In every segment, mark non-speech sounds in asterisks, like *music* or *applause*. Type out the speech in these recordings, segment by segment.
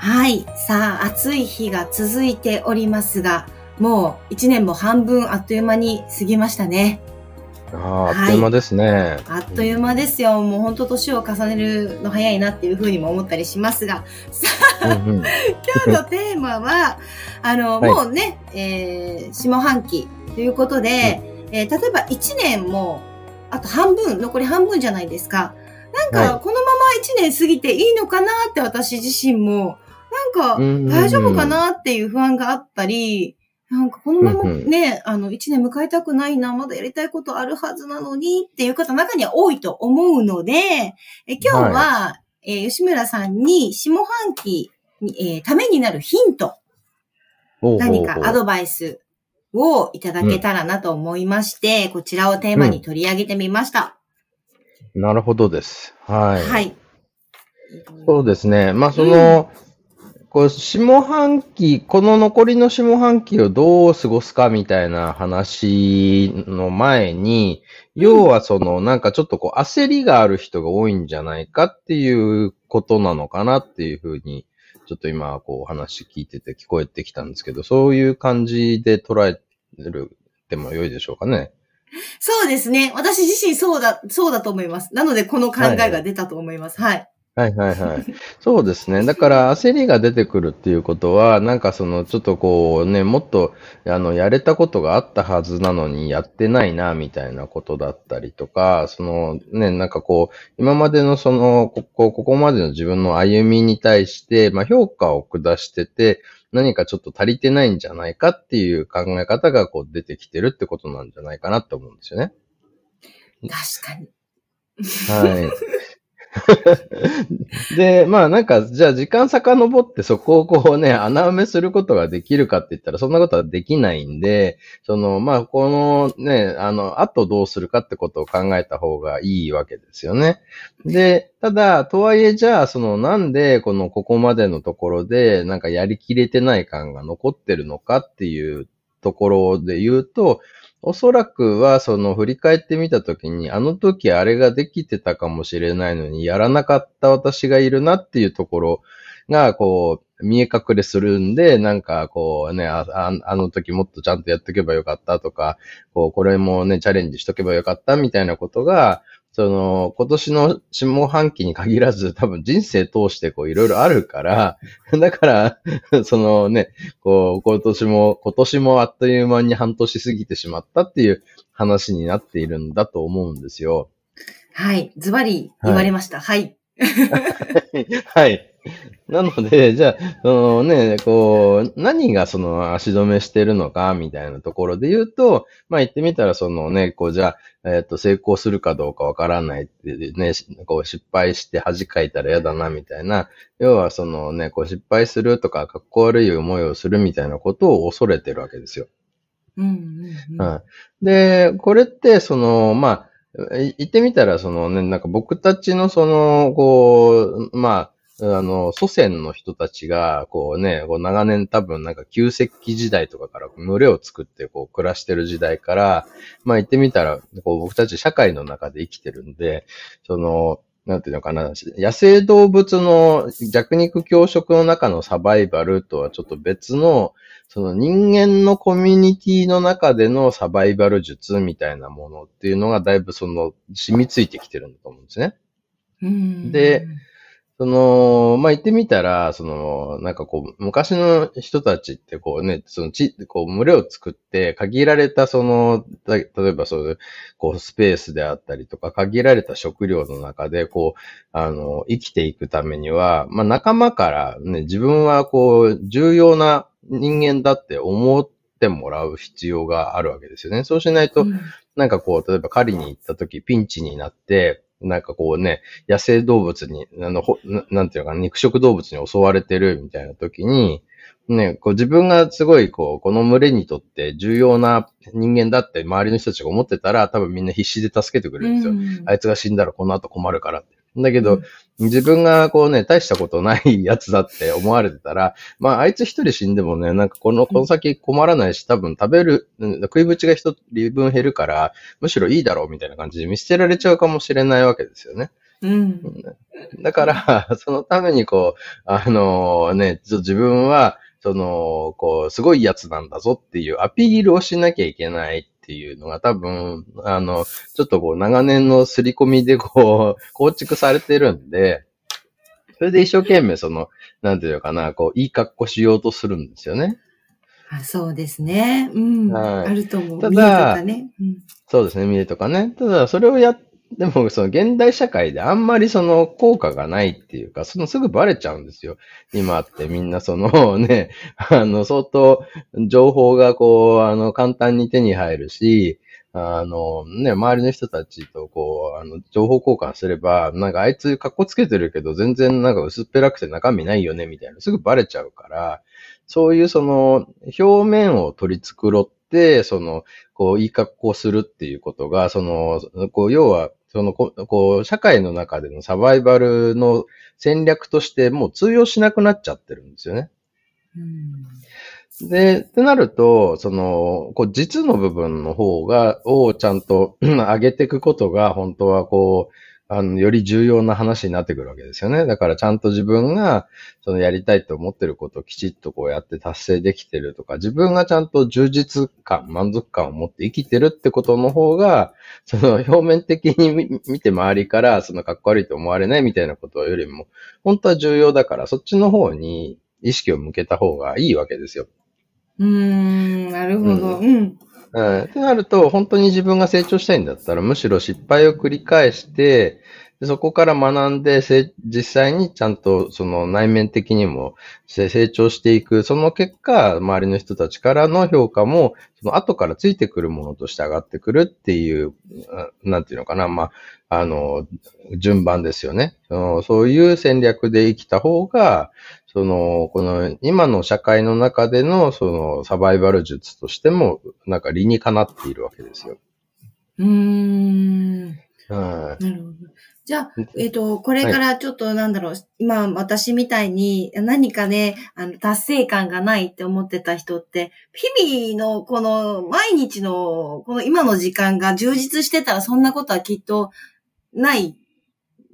はい。さあ暑い日が続いておりますがもう一年も半分あっという間に過ぎましたね。ああ、あっという間ですね。あっという間ですよ。もう本当年を重ねるの早いなっていうふうにも思ったりしますが、さあ、うん。うん、今日のテーマは、*laughs* あの、はい。もうね、えー、下半期ということで、えー例えば1年も、あと半分、残り半分じゃないですか。なんか、はい。このまま1年過ぎていいのかなって私自身も、なんか、大丈夫かなっていう不安があったり、なんかこのままね、あの、一年迎えたくないな、まだやりたいことあるはずなのにっていう方中には多いと思うので、え今日は、えー吉村さんに下半期に、えーためになるヒント、何かアドバイスをいただけたらなと思いまして、こちらをテーマに取り上げてみました。なるほどです。はい。はい。そうですね。まあ、その、こう、下半期、この残りの下半期をどう過ごすかみたいな話の前に、要はその、なんかちょっとこう、焦りがある人が多いんじゃないかっていうことなのかなっていうふうに、ちょっと今、こう、お話聞いてて聞こえてきたんですけど、そういう感じで捉えるでも良いでしょうかね。そうですね。私自身そうだ、そうだと思います。なので、この考えが出たと思います。はい。はいはいはい。そうですね。だから焦りが出てくるっていうことは、なんかそのちょっとこうね、もっとあのやれたことがあったはずなのにやってないなみたいなことだったりとか、そのね、なんかこう、今までのその、ここ、ここまでの自分の歩みに対して、まあ評価を下してて、何かちょっと足りてないんじゃないかっていう考え方がこう出てきてるってことなんじゃないかなって思うんですよね。確かに。はい。*laughs* で、まあなんか、じゃあ時間遡ってそこをこうね、穴埋めすることができるかって言ったら、そんなことはできないんで、その、まあこのね、あの、あとどうするかってことを考えた方がいいわけですよね。で、ただ、とはいえじゃあ、そのなんでこのここまでのところで、なんかやりきれてない感が残ってるのかっていうところで言うと、おそらくは、その、振り返ってみたときに、あの時あれができてたかもしれないのに、やらなかった私がいるなっていうところが、こう、見え隠れするんで、なんか、こうね、あああの時もっとちゃんとやっとけばよかったとか、こう、これもね、チャレンジしとけばよかったみたいなことが、その、今年の下半期に限らず、*laughs* 多分人生通してこう、いろいろあるから、*laughs* だから、*laughs* そのね、こう、今年も、今年もあっという間に半年過ぎてしまったっていう話になっているんだと思うんですよ。はい。ズバリ言われました。はい。はい。*laughs* なので、じゃあ、そのね、こう、何がその足止めしてるのか、みたいなところで言うと、まあ言ってみたら、そのね、こう、じゃあ、えっ、と、成功するかどうかわからないってね、しこう、失敗して恥かいたら嫌だな、みたいな、要はそのね、こう、失敗するとか、かっこ悪い思いをするみたいなことを恐れてるわけですよ。うんうんうん。はい。で、これって、その、まあ、い言ってみたら、そのね、なんか僕たちのその、こう、まあ、あの、祖先の人たちが、こうね、こう長年多分なんか旧石器時代とかから群れを作ってこう暮らしてる時代から、まあ言ってみたら、こう僕たち社会の中で生きてるんで、その、なんていうのかな、野生動物の弱肉強食の中のサバイバルとはちょっと別の、その人間のコミュニティの中でのサバイバル術みたいなものっていうのがだいぶその染みついてきてるんだと思うんですね。うんで、その、まあ、言ってみたら、その、なんかこう、昔の人たちってこうね、そのち、こう、群れを作って、限られたその、た例えばそういう、こう、スペースであったりとか、限られた食料の中で、こう、あの、生きていくためには、まあ、仲間からね、自分はこう、重要な人間だって思ってもらう必要があるわけですよね。そうしないと、うんなんかこう、例えば狩りに行った時、ピンチになって、なんかこうね、野生動物に、あの、ほななんていうのかな、肉食動物に襲われてるみたいな時に、ね、こう自分がすごいこう、この群れにとって重要な人間だって周りの人たちが思ってたら、多分みんな必死で助けてくれるんですよ。うんあいつが死んだらこの後困るからって。だけど、うん自分がこうね、大したことないやつだって思われてたら、まああいつ一人死んでもね、なんかこの、この先困らないし、多分食べる、うん食いぶちが一人分減るから、むしろいいだろうみたいな感じで見捨てられちゃうかもしれないわけですよね。うん。だから、そのためにこう、あのね、ちょ自分は、その、こう、すごいやつなんだぞっていうアピールをしなきゃいけないっていうのが多分、あの、ちょっとこう、長年の刷り込みでこう、*laughs* 構築されてるんで、それで一生懸命その、なんていうのかな、こう、いい格好しようとするんですよね。あそうですね。うん。はいあると思う。ただね。うんそうですね、見るとかね。ただ、それをやっでも、その現代社会であんまりその効果がないっていうか、そのすぐバレちゃうんですよ。今ってみんなその *laughs* ね、あの、相当情報がこう、あの、簡単に手に入るし、あの、ね、周りの人たちとこう、あの、情報交換すれば、なんかあいつ格好つけてるけど全然なんか薄っぺらくて中身ないよね、みたいな。すぐバレちゃうから、そういうその、表面を取り繕って、その、こう、いい格好するっていうことが、その、こう、要は、その、ここう、社会の中でのサバイバルの戦略としてもう通用しなくなっちゃってるんですよね。うんで、ってなると、その、こう、実の部分の方が、をちゃんと上げていくことが、本当はこう、あの、より重要な話になってくるわけですよね。だからちゃんと自分が、そのやりたいと思ってることをきちっとこうやって達成できてるとか、自分がちゃんと充実感、満足感を持って生きてるってことの方が、その表面的に見見て周りから、そのかっこ悪いと思われないみたいなことよりも、本当は重要だから、そっちの方に意識を向けた方がいいわけですよ。うーん、なるほど。うん。うん。ってなると、本当に自分が成長したいんだったら、むしろ失敗を繰り返して、でそこから学んで、せ実際にちゃんとその内面的にもせ成長していく。その結果、周りの人たちからの評価も、その後からついてくるものとして上がってくるっていう、あなんていうのかな。まあ、あの、順番ですよね。そういう戦略で生きた方が、その、この今の社会の中でのそのサバイバル術としても、なんか理にかなっているわけですよ。うーん。はい。なるほど。じゃあ、えっ、と、これからちょっとなんだろう、今私みたいに何かね、あの、達成感がないって思ってた人って、日々のこの毎日のこの今の時間が充実してたらそんなことはきっとない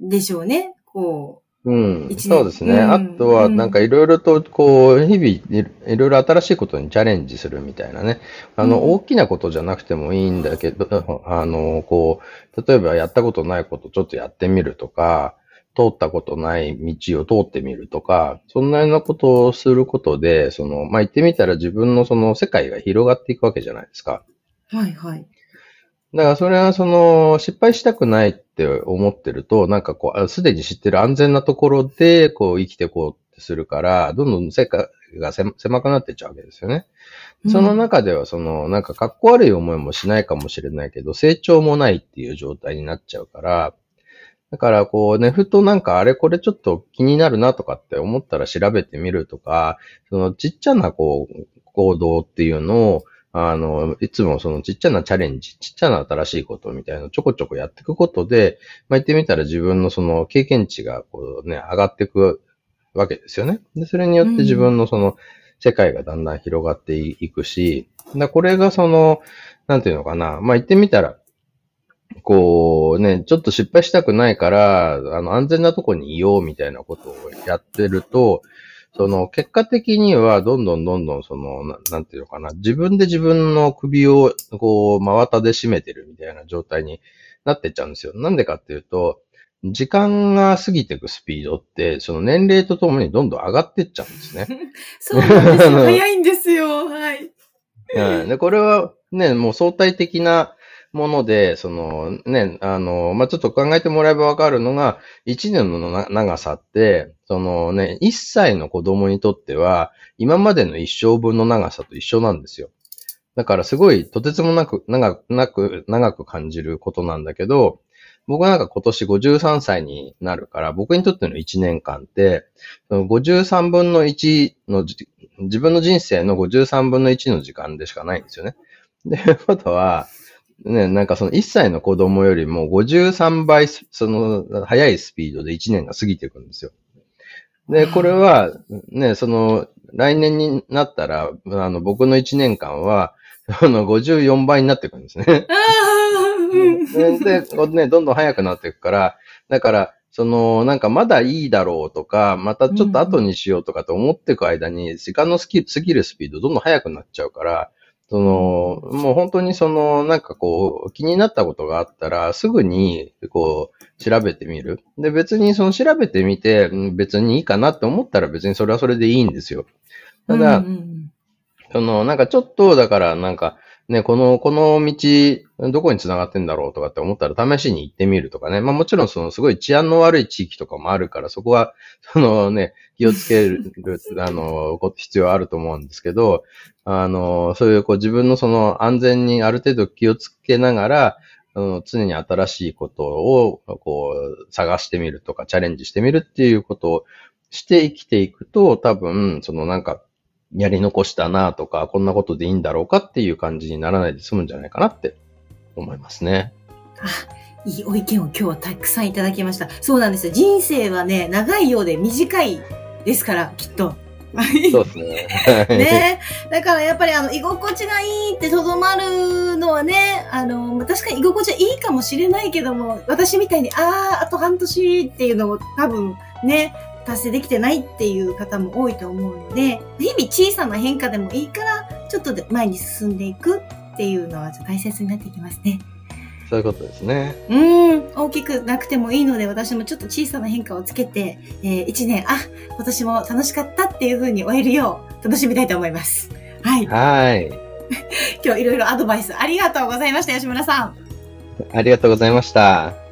でしょうね。こうん。一年そうですね。うんあとは、なんかいろいろと、こう、日々い、いろいろ新しいことにチャレンジするみたいなね。あの、うん大きなことじゃなくてもいいんだけど、あの、こう、例えばやったことないことちょっとやってみるとか、通ったことない道を通ってみるとか、そんなようなことをすることで、その、まあ、言ってみたら自分のその世界が広がっていくわけじゃないですか。う、はいはい。だからそれはその失敗したくないって思ってると、なんかこうあ、すでに知ってる安全なところでこう生きていこうってするから、どんどん世界が狭狭くなっていっちゃうわけですよね。その中ではその、なんか格好悪い思いもしないかもしれないけど、成長もないっていう状態になっちゃうから、だからこうね、ふとなんかあれこれちょっと気になるなとかって思ったら調べてみるとか、そのちっちゃなこう、行動っていうのを、あの、いつもそのちっちゃなチャレンジ、ちっちゃな新しいことみたいなちょこちょこやっていくことで、まあ、言ってみたら自分のその経験値がこうね、上がっていくわけですよね。で、それによって自分のその世界がだんだん広がっていくし、だこれがその、なんていうのかな、まあ、言ってみたら、こうね、ちょっと失敗したくないから、あの、安全なとこにいようみたいなことをやってると、その、結果的には、どんどんどんどん、そのな、なんていうのかな、自分で自分の首を、こう、真綿で締めてるみたいな状態になってっちゃうんですよ。なんでかっていうと、時間が過ぎていくスピードって、その年齢とともにどんどん上がってっちゃうんですね。*laughs* そうなんですよ。早いんですよ。はい。はい。で、これはね、もう相対的なもので、そのね、あの、まあ、ちょっと考えてもらえばわかるのが、1年の長さって、そのね、1歳の子供にとっては、今までの一生分の長さと一緒なんですよ。だからすごい、とてつもなく、長く、なく、長く感じることなんだけど、僕なんか今年53歳になるから、僕にとっての1年間って、53分の1の、自分の人生の53分の1の時間でしかないんですよね。で、ことは、ね、なんかその1歳の子供よりも53倍、その、速いスピードで1年が過ぎていくんですよ。で、これは、ね、その、来年になったら、あの、僕の1年間は、あの、54倍になっていくんですね。で、ね、どんどん速くなっていくから、だから、その、なんかまだいいだろうとか、またちょっと後にしようとかと思っていく間に、時間の過ぎるスピードどんどん速くなっちゃうから、その、もう本当にその、なんかこう、気になったことがあったら、すぐに、こう、調べてみる。で、別にその調べてみて、別にいいかなって思ったら別にそれはそれでいいんですよ。ただ、うんうん、その、なんかちょっと、だからなんか、ね、この、この道、どこに繋がってんだろうとかって思ったら試しに行ってみるとかね。まあもちろんそのすごい治安の悪い地域とかもあるから、そこは、*laughs* そのね、気をつける、*laughs* あの、必要あると思うんですけど、あの、そういうこう自分のその安全にある程度気をつけながら、常に新しいことをこう探してみるとかチャレンジしてみるっていうことをして生きていくと、多分、そのなんか、やり残したなとか、こんなことでいいんだろうかっていう感じにならないで済むんじゃないかなって思いますね。あ、いいお意見を今日はたくさんいただきました。そうなんですよ。人生はね、長いようで短いですから、きっと。*laughs* そうですね。*laughs* ねだからやっぱりあの、居心地がいいってとどまるのはね、あの、確かに居心地はいいかもしれないけども、私みたいに、ああ、あと半年っていうのも多分ね、達成できてないっていう方も多いと思うので、日々小さな変化でもいいから、ちょっとで前に進んでいくっていうのは大切になってきますね。そういうことですね。うん、大きくなくてもいいので、私もちょっと小さな変化をつけて、えー、一年、あ、今年も楽しかったっていうふうに終えるよう、楽しみたいと思います。はい。はい。*laughs* 今日いろいろアドバイスありがとうございました、吉村さん。ありがとうございました。